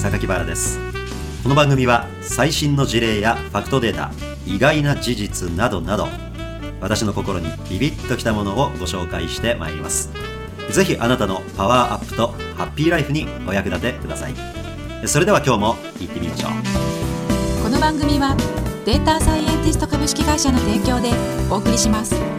榊原です。この番組は最新の事例やファクトデータ意外な事実などなど私の心にビビッときたものをご紹介してまいります。ぜひあなたのパワーアップとハッピーライフにお役立てください。それでは今日も行ってみましょう。この番組はデータサイエンティスト株式会社の提供でお送りします。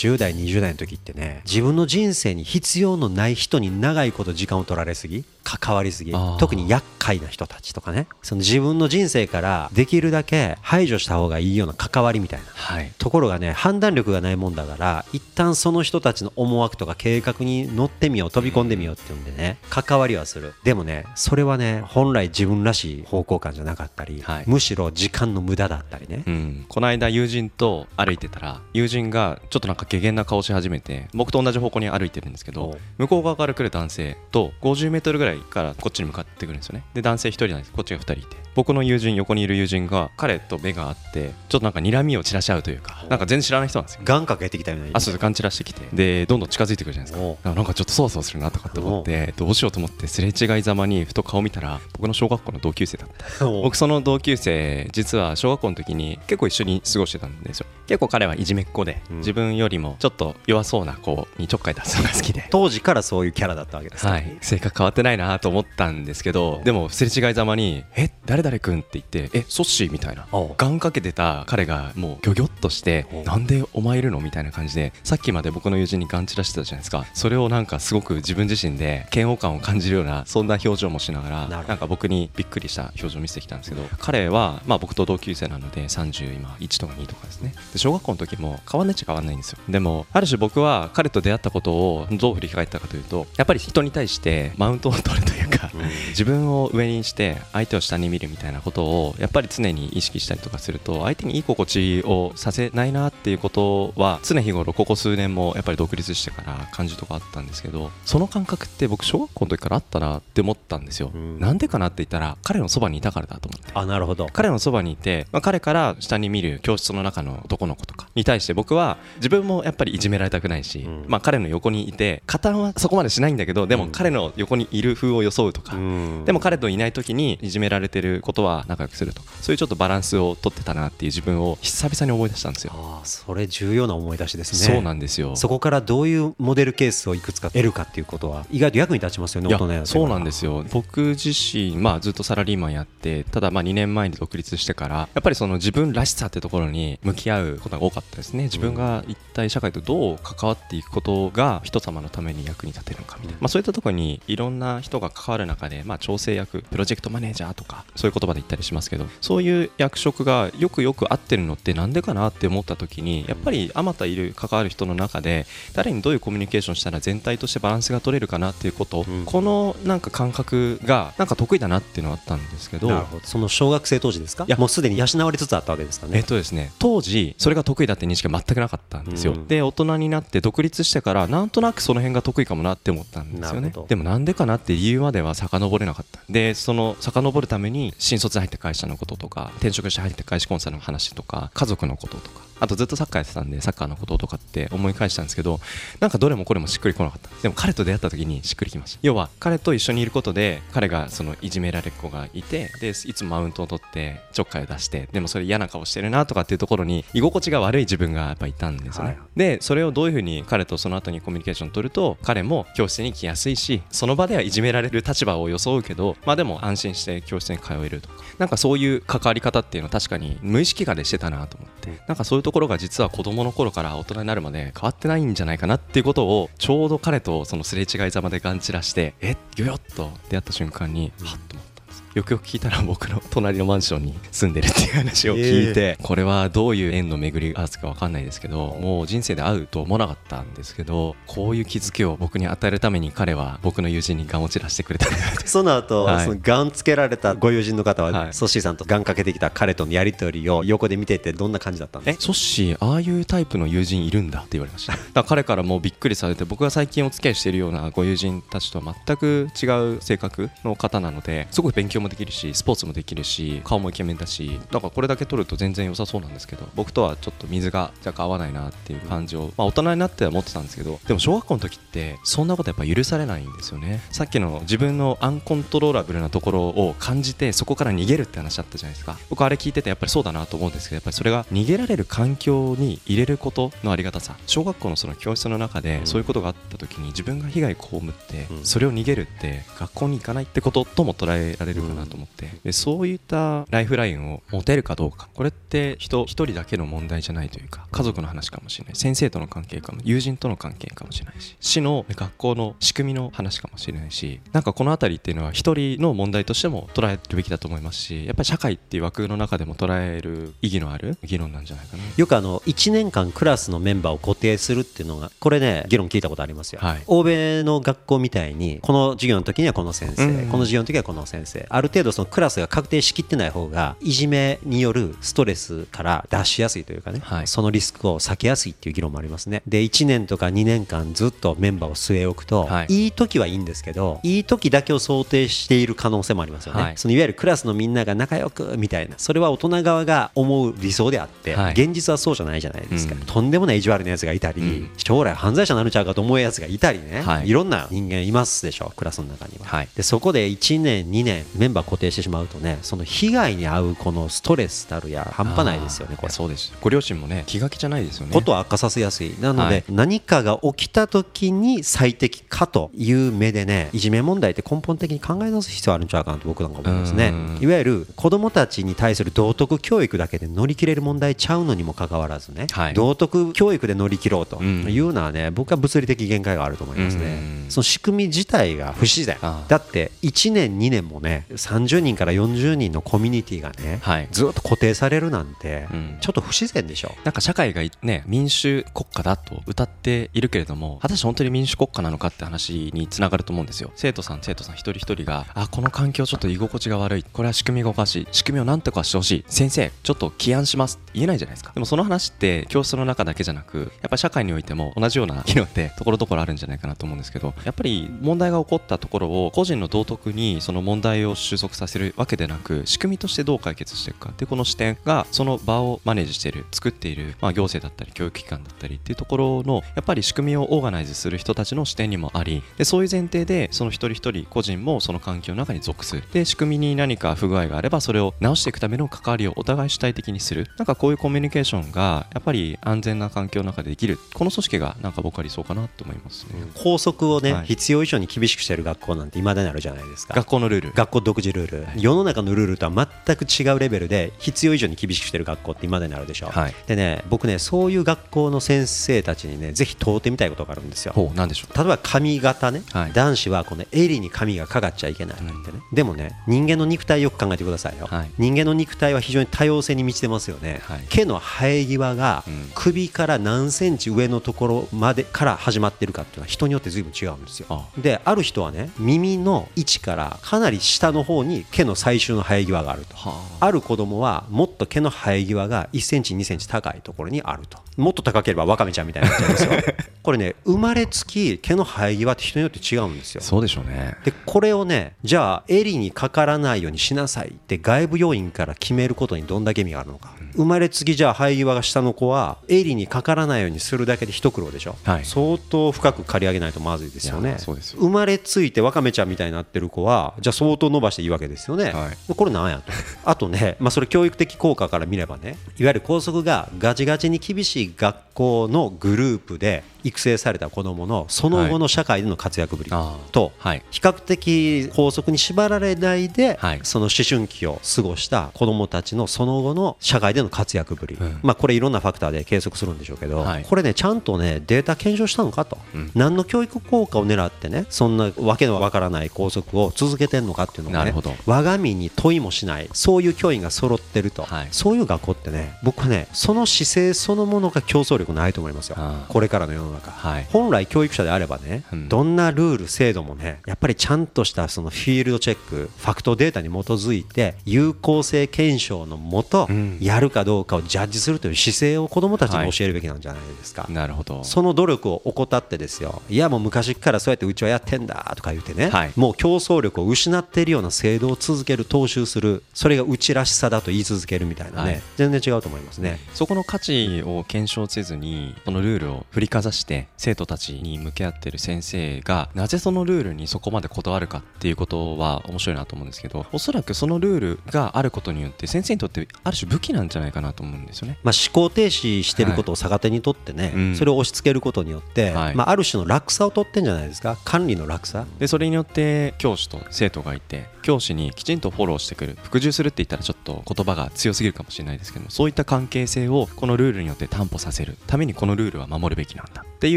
10代20代の時ってね自分の人生に必要のない人に長いこと時間を取られすぎ。関わりすぎ特に厄介な人たちとかね。その自分の人生からできるだけ排除した方がいいような関わりみたいな、はい、ところがね判断力がないもんだから一旦その人たちの思惑とか計画に乗ってみよう飛び込んでみようっていうんでね関わりはする。でもねそれはね本来自分らしい方向感じゃなかったり、はい、むしろ時間の無駄だったりね、うん、この間友人と歩いてたら友人がちょっとなんか下限な顔し始めて僕と同じ方向に歩いてるんですけど向こう側から来る男性と50メートルぐらいからこっちに向かってくるんですよね。で男性1人なんです。こっちが2人いて。僕の友人横にいる友人が彼と目があってちょっとなんか睨みを散らし合うというかなんか全然知らない人なんですよ。ガンかけてきたよね。あそうガン散らしてきて。でどんどん近づいてくるじゃないですか。なんかちょっとそわそわするなとかって思ってどうしようと思ってすれ違いざまにふと顔見たら僕の小学校の同級生だった。僕その同級生実は小学校の時に結構一緒に過ごしてたんですよ。結構彼はいじめっ子で、自分よりもちょっと弱そうな子にちょっかい出すのが好きで。当時からそういうキャラだったわけですはい。性格変わってないなと思ったんですけどでもすれ違いざまに「え誰々君?」って言って「えソッシー?」みたいなガンかけてた彼がもうギョギョッとして「なんでお前いるの?」みたいな感じでさっきまで僕の友人にガン散らしてたじゃないですかそれをなんかすごく自分自身で嫌悪感を感じるようなそんな表情もしながらなんか僕にびっくりした表情を見せてきたんですけど彼はまあ僕と同級生なので30今1とか2とかですねで小学校の時も変わんないっちゃ変わんないんですよでもある種僕は彼と出会ったことをどう振り返ったかというとやっぱり人に対してマウントを取るというか、自分を上にして相手を下に見るみたいなことをやっぱり常に意識したりとかすると相手にいい心地をさせないなっていうことは常日頃ここ数年もやっぱり独立してから感じとかあったんですけどその感覚って僕小学校の時からあったなって思ったんですよ、なんでかなって言ったら彼のそばにいたからだと思って。あなるほど。彼のそばにいて、まあ、彼から下に見る教室の中の男の子とかに対して僕は自分もやっぱりいじめられたくないし、うん、まあ、彼の横にいて加担はそこまでしないんだけどでも彼の横にいる風を装うとか、うん、でも彼といない時にいじめられてることは仲良くするとかそういうちょっとバランスを取ってたなっていう自分を久々に思い出したんですよ。あそれ重要な思い出しですね。そうなんですよ。そこからどういうモデルケースをいくつか得るかっていうことは意外と役に立ちますよね大人やそうなんですよ。僕自身、まあ、ずっとサラリーマンやってただまあ2年前に独立してからやっぱりその自分らしさってところに向き合うことが多かったですね。自分が一体社会とどう関わっていくことが人様のために役に立てるのかみたいな、まあ、そういったところにいろんな人が関わる中で、まあ、調整役プロジェクトマネージャーとかそういう言葉で言ったりしますけどそういう役職がよくよく合ってるのってなんでかなって思った時にやっぱりあまたいる関わる人の中で誰にどういうコミュニケーションしたら全体としてバランスが取れるかなっていうこと、うん、このなんか感覚がなんか得意だなっていうのはあったんですけどその小学生当時ですか？いや。もうすでに養われつつあったわけですかね。えっとですね当時それが得意だって認識が全くなかったんですよ、うん、で大人になって独立してからなんとなくその辺が得意かもなって思ったんですよね。でもなんでかなって理由までは遡れなかった。でその遡るために新卒で入った会社のこととか転職して入った会社コンサルの話とか家族のこととか。あとずっとサッカーやってたんでサッカーのこととかって思い返したんですけどなんかどれもこれもしっくりこなかった。でも彼と出会った時にしっくりきました。要は彼と一緒にいることで彼がそのいじめられっ子がいてでいつもマウントを取ってちょっかいを出してでもそれ嫌な顔してるなとかっていうところに居心地が悪い自分がやっぱいたんですよね、はい、でそれをどういうふうに彼とその後にコミュニケーションを取ると彼も教室に来やすいしその場ではいじめられる立場を装うけどまあでも安心して教室に通えるとか。なんかそういう関わり方っていうのは確かに無意識化でしてたなと思って。なんかそういうとところが実は子供の頃から大人になるまで変わってないんじゃないかなっていうことをちょうど彼とそのすれ違いざまでがんちらしてえっ？ギョヨッと出会った瞬間にはっと思ったんです。よくよく聞いたら僕の隣のマンションに住んでるっていう話を聞いて、これはどういう縁の巡り合わせか分かんないですけどもう人生で会うと思わなかったんですけどこういう気づきを僕に与えるために彼は僕の友人にガンを散らしてくれたその後、はい、そのガンつけられたご友人の方は、はい、ソッシーさんとガンかけてきた彼とのやり取りを横で見ててどんな感じだったんですか？え ソッシーああいうタイプの友人いるんだって言われました。だ彼からもうびっくりされて僕が最近お付き合いしているようなご友人たちとは全く違う性格の方なのですごく勉強強もできるしスポーツもできるし顔もイケメンだしだからこれだけ取ると全然良さそうなんですけど僕とはちょっと水が若干合わないなっていう感じを、まあ、大人になっては思ってたんですけどでも小学校の時ってそんなことやっぱ許されないんですよね。さっきの自分のアンコントローラブルなところを感じてそこから逃げるって話あったじゃないですか。僕あれ聞いててやっぱりそうだなと思うんですけどやっぱりそれが逃げられる環境に入れることのありがたさ。小学校のその教室の中でそういうことがあった時に自分が被害被ってそれを逃げるって学校に行かないってこととも捉えられるかなと思って。でそういったライフラインを持てるかどうか。これって人一人だけの問題じゃないというか家族の話かもしれない。先生との関係かも友人との関係かもしれないし市の学校の仕組みの話かもしれないしなんかこの辺りっていうのは一人の問題としても捉えるべきだと思いますしやっぱり社会っていう枠の中でも捉える意義のある議論なんじゃないかな。よくあの1年間クラスのメンバーを固定するっていうのがこれね議論聞いたことありますよ、はい、欧米の学校みたいにこの授業の時にはこの先生、うん、この授業の時はこの先生。ある程度そのクラスが確定しきってない方がいじめによるストレスから出しやすいというかね、はい、そのリスクを避けやすいっていう議論もありますね。で1年とか2年間ずっとメンバーを据え置くと、はい、いい時はいいんですけどいい時だけを想定している可能性もありますよね、はい、そのいわゆるクラスのみんなが仲良くみたいなそれは大人側が思う理想であって、はい、現実はそうじゃないじゃないですか、うん、とんでもない意地悪なやつがいたり、うん、将来犯罪者になるちゃうかと思うやつがいたりね、はい、いろんな人間いますでしょクラスの中には、はい、でそこで1年2年メンバー固定してしまうとねその被害に遭うこのストレスたるや半端ないですよねこれ。そうです。ご両親もね気が気じゃないですよね。ことを悪化させやすい。なので、何かが起きた時に最適かという目でねいじめ問題って根本的に考え直す必要あるんちゃうかなと僕なんか思いますね。いわゆる子どもたちに対する道徳教育だけで乗り切れる問題ちゃうのにもかかわらずね、はい、道徳教育で乗り切ろうというのはね僕は物理的限界があると思いますね。その仕組み自体が不自然。だって1年2年もね30人から40人のコミュニティがね、はい、ずっと固定されるなんてちょっと不自然でしょ？なんか社会がね民主国家だと歌っているけれども果たして本当に民主国家なのかって話につながると思うんですよ。生徒さん生徒さん一人一人があこの環境ちょっと居心地が悪い。これは仕組みがおかしい。仕組みをなんとかしてほしい。先生ちょっと起案しますって言えないじゃないですか。でもその話って教室の中だけじゃなくやっぱり社会においても同じような機能ってところどころあるんじゃないかなと思うんですけどやっぱり問題が起こったところを個人の道徳にその問題を収束させるわけでなく仕組みとしてどう解決していくかってこの視点がその場をマネージしている作っている、まあ、行政だったり教育機関だったりっていうところのやっぱり仕組みをオーガナイズする人たちの視点にもありでそういう前提でその一人一人個人もその環境の中に属する。で仕組みに何か不具合があればそれを直していくための関わりをお互い主体的にする。なんかこういうコミュニケーションがやっぱり安全な環境の中でできるこの組織がなんか僕は理想かなと思いますね、校則をね、はい、必要以上に厳しくしてる学校なんていまだにあるじゃないですか。学校のルール学校独自ルール、はい、世の中のルールとは全く違うレベルで必要以上に厳しくしてる学校っていまだにあるでしょ、はい、でね僕ねそういう学校の先生たちにねぜひ問うてみたいことがあるんですよ。ほうでしょう。例えば髪型ね、はい、男子はこの襟に髪がかかっちゃいけないってね、うん、でもね人間の肉体よく考えてくださいよ、はい、人間の肉体は非常に多様性に満ちてますよね、はい、毛の生え際が首から何センチ上のところまでから始まってるかっていうのは人によって随分違うんですよ。である人はね耳の位置からかなり下の方に毛の最終の生え際があると。あ。る子供はもっと毛の生え際が1センチ2センチ高いところにあると。もっと高ければワカメちゃんみたいになっちゃうんですよ。これね生まれつき毛の生え際って人によって違うんですよ。そうでしょうね。でこれをねじゃあ襟にかからないようにしなさいって外部要因から決めることにどんだけ意味があるのか、うん、生まれつきじゃあ生え際が下の子は襟にかからないようにするだけで一苦労でしょ、はい、相当深く刈り上げないとまずいですよね。生まれついてワカメちゃんみたいになってる子はじゃあ相当伸ばしていいわけですよね、はい、これなんやと。あとね、まあ、それ教育的効果から見ればねいわゆる校則がガチガチに厳しい学校のグループで育成された子どものその後の社会での活躍ぶりと比較的法則に縛られないでその思春期を過ごした子どもたちのその後の社会での活躍ぶり、まあこれいろんなファクターで計測するんでしょうけどこれねちゃんとねデータ検証したのかと。何の教育効果を狙ってねそんなわけのわからない校則を続けてるのかっていうのがね我が身に問いもしないそういう教員が揃ってると。そういう学校ってね僕はねその姿勢そのものが競争力ないと思いますよ。これからの世のの中、はい、本来教育者であればね、うん、どんなルール制度もねやっぱりちゃんとしたそのフィールドチェックファクトデータに基づいて有効性検証のもと、やるかどうかをジャッジするという姿勢を子どもたちに教えるべきなんじゃないですか、はい、なるほど。その努力を怠ってですよいやもう昔からそうやってうちはやってんだとか言ってね、はい、もう競争力を失っているような制度を続ける踏襲するそれがうちらしさだと言い続けるみたいなね、全然違うと思いますね。そこの価値を検証せずにそのルールを振りかざして生徒たちに向き合ってる先生がなぜそのルールにそこまでこだわるかっていうことは面白いなと思うんですけどおそらくそのルールがあることによって先生にとってある種武器なんじゃないかなと思うんですよね、まあ、思考停止してることを逆手にとってね、はい、それを押し付けることによって、はい、まあ、ある種の落差を取ってんじゃないですか？管理の落差？でそれによって教師と生徒がいて教師にきちんとフォローしてくる服従するって言ったらちょっと言葉が強すぎるかもしれないですけどそういった関係性をこのルールによって担保させるためにこのルールは守るべきなんだってい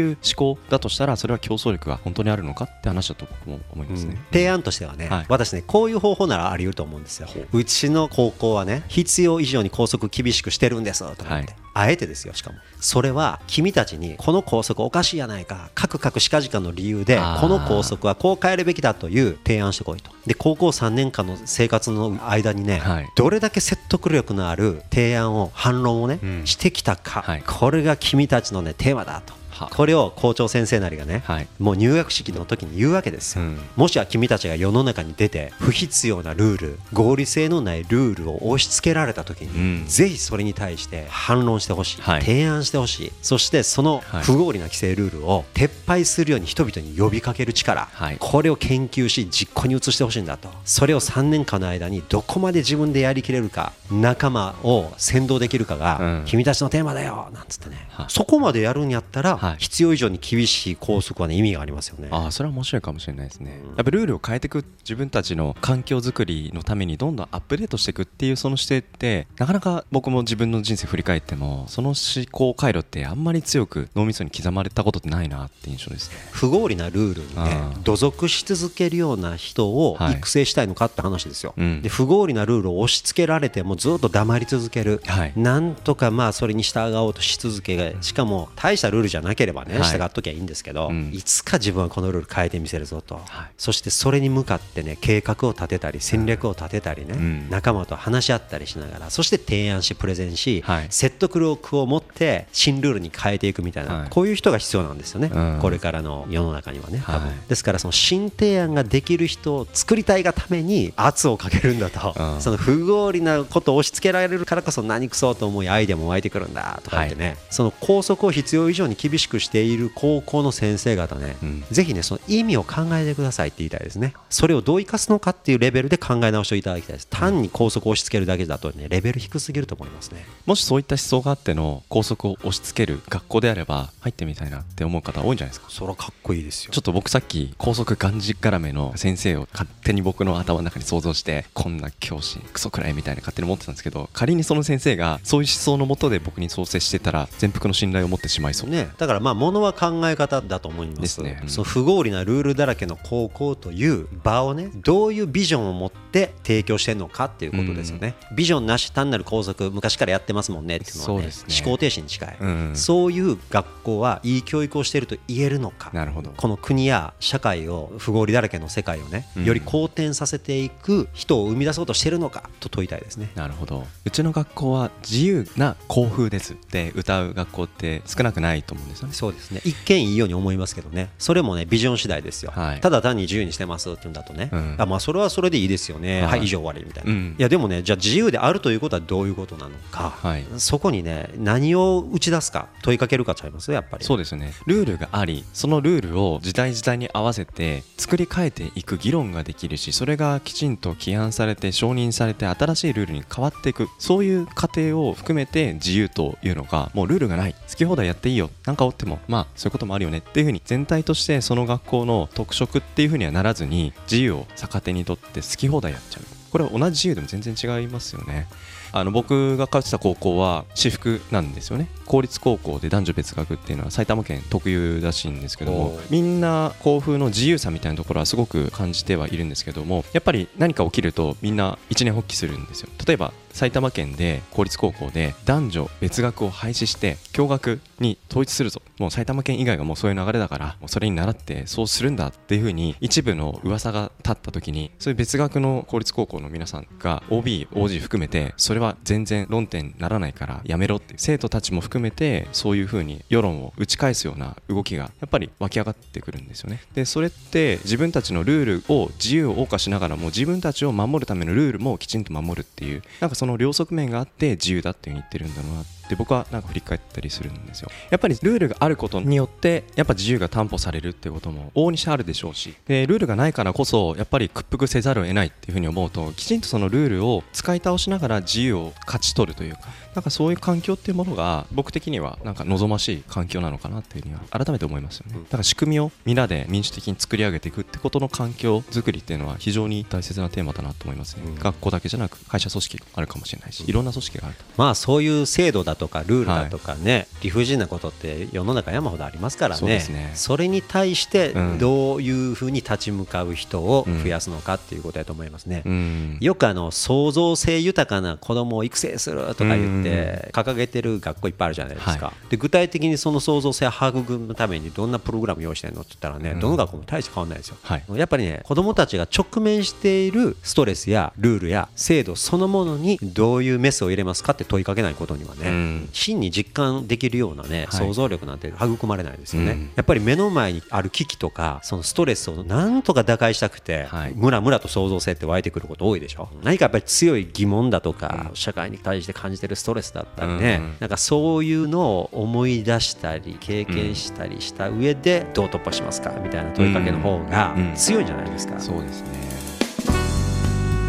う思考だとしたらそれは競争力が本当にあるのかって話だと僕も思いますね、うん、提案としてはね、はい、私ねこういう方法ならあり得ると思うんですよ。うちの高校はね必要以上に校則厳しくしてるんですとかって、はい。あえてですよ。しかもそれは君たちにこの校則おかしいやないかかくかくしかじかの理由でこの校則はこう変えるべきだという提案してこいと。で高校3年間の生活の間にね、はい、どれだけ説得力のある提案を反論をね、うん、してきたか、はい、これが君たちのねテーマだとこれを校長先生なりがね、はい、もう入学式の時に言うわけですよ、うん、もしは君たちが世の中に出て不必要なルール合理性のないルールを押し付けられた時に、うん、ぜひそれに対して反論してほしい、はい、提案してほしい。そしてその不合理な規制ルールを撤廃するように人々に呼びかける力、はい、これを研究し実行に移してほしいんだと。それを3年間の間にどこまで自分でやりきれるか仲間を先導できるかが、君たちのテーマだよなんつってね、そこまでやるんやったら、必要以上に厳しい校則はね意味がありますよね。ああそれは面白いかもしれないですね、やっぱルールを変えていく自分たちの環境づくりのためにどんどんアップデートしていくっていうその姿勢ってなかなか僕も自分の人生振り返ってもその思考回路ってあんまり強く脳みそに刻まれたことってないなって印象ですね。不合理なルールにね土足し続けるような人を育成したいのかって話ですよ、はいうん、で不合理なルールを押し付けられてもずっと黙り続ける、はい、なんとかまあそれに従おうとし続けしかも大したルールじゃなければね、ね、従っときゃいいんですけど、いつか自分はこのルール変えてみせるぞと、そしてそれに向かってね計画を立てたり戦略を立てたりね、仲間と話し合ったりしながらそして提案しプレゼンし、説得力を持って新ルールに変えていくみたいな、こういう人が必要なんですよね、これからの世の中にはね多分、ですからその新提案ができる人を作りたいがために圧をかけるんだと、その不合理なことを押し付けられるからこそ何くそと思いアイデアも湧いてくるん。だとか言ってね、その拘束を必要以上に厳しくしている高校の先生方ね、うん、ぜひねその意味を考えてくださいって言いたいですね。それをどう生かすのかっていうレベルで考え直していただきたいです。単に校則を押し付けるだけだとねレベル低すぎると思いますね。もしそういった思想があっての校則を押し付ける学校であれば入ってみたいなって思う方多いんじゃないですか？そらかっこいいですよ。ちょっと僕さっき校則がんじ絡めの先生を勝手に僕の頭の中に想像してこんな教師クソくらいみたいな勝手に思ってたんですけど仮にその先生がそういう思想のもとで僕に創生してたら全幅の信頼を持ってしまいそう。ねだからまあものは考え方だと思います。ね、うん、その不合理なルールだらけの高校という場をねどういうビジョンを持って提供してるのかっていうことですよね、うん、ビジョンなし単なる校則昔からやってますもんねっていうのはね、ね、思考停止に近い、うん、そういう学校はいい教育をしていると言えるのかなるほど。この国や社会を不合理だらけの世界をねより好転させていく人を生み出そうとしてるのかと問いたいですね。なるほど。うちの学校は自由な校風です。って歌う学校って少なくないと思うんですよね。そうですね。一見いいように思いますけどね。それもねビジョン次第ですよ、はい、ただ単に自由にしてますって言うんだとね、うん、あまあそれはそれでいいですよね、はい、はい、以上終わりみたいな、うん、いやでもねじゃあ自由であるということはどういうことなのか、はい、そこにね何を打ち出すか問いかけるかちゃいます？やっぱり。そうですね。ルールがありそのルールを時代時代に合わせて作り変えていく議論ができるしそれがきちんと規範されて承認されて新しいルールに変わっていく。そういう過程を含めて自由というのがもうルールがない。好き放題やっていいよ。なんかおってもまあそういうこともあるよねっていうふうに全体としてその学校の特色っていうふうにはならずに自由を逆手にとって好き放題やっちゃう。これは同じ自由でも全然違いますよね。あの僕が通ってた高校は私服なんですよね。公立高校で男女別学っていうのは埼玉県特有らしいんですけどもみんな校風の自由さみたいなところはすごく感じてはいるんですけどもやっぱり何か起きるとみんな一年発起するんですよ。例えば埼玉県で公立高校で男女別学を廃止して共学に統一するぞ。もう埼玉県以外がもうそういう流れだからもうそれに倣ってそうするんだっていうふうに一部の噂が立った時にそういう別学の公立高校の皆さんが OB、OG 含めてそれは全然論点にならないからやめろって生徒たちも含めてそういうふうに世論を打ち返すような動きがやっぱり湧き上がってくるんですよね。でそれって自分たちのルールを自由を謳歌しながらも自分たちを守るためのルールもきちんと守るっていうなんかその両側面があって自由だっていうふうに言ってるんだろうな。って僕はなんか振り返ったりするんですよ。やっぱりルールがあることによってやっぱ自由が担保されるっていうことも往々にしてあるでしょうし。でルールがないからこそやっぱり屈服せざるを得ないっていうふうに思うときちんとそのルールを使い倒しながら自由を勝ち取るというかなんかそういう環境っていうものが僕的にはなんか望ましい環境なのかなっていうには改めて思いますよね。だから仕組みをみんなで民主的に作り上げていくってことの環境づくりっていうのは非常に大切なテーマだなと思いますね、うん、学校だけじゃなく会社組織あるかもしれないしいろんな組織があるとまあそういう制度だとかルールだとかね、はい、理不尽なことって世の中山ほどありますからね。そね。それに対してどういうふうに立ち向かう人を増やすのかっていうことだと思いますね、うん、よくあの創造性豊かな子供を育成するとか言って掲げげてる学校いっぱいあるじゃないですか、はい、で具体的にその創造性を育むためにどんなプログラム用意してるのって言ったらね、うん、どの学校も大して変わらないですよ、はい、やっぱりね子どもたちが直面しているストレスやルールや制度そのものにどういうメスを入れますかって問いかけないことにはね、うん、真に実感できるようなね想像力なんて育まれないですよね、はい、やっぱり目の前にある危機とかそのストレスをなんとか打開したくて、はい、ムラムラと創造性って湧いてくること多いでしょ。何かやっぱり強い疑問だとか、社会に対して感じてるストレスだったりね、なんかそういうのを思い出したり経験したりした上でどう突破しますかみたいな問いかけの方が強いんじゃないですか、そうですね。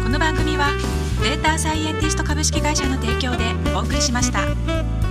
この番組はデータサイエンティスト株式会社の提供でお送りしました。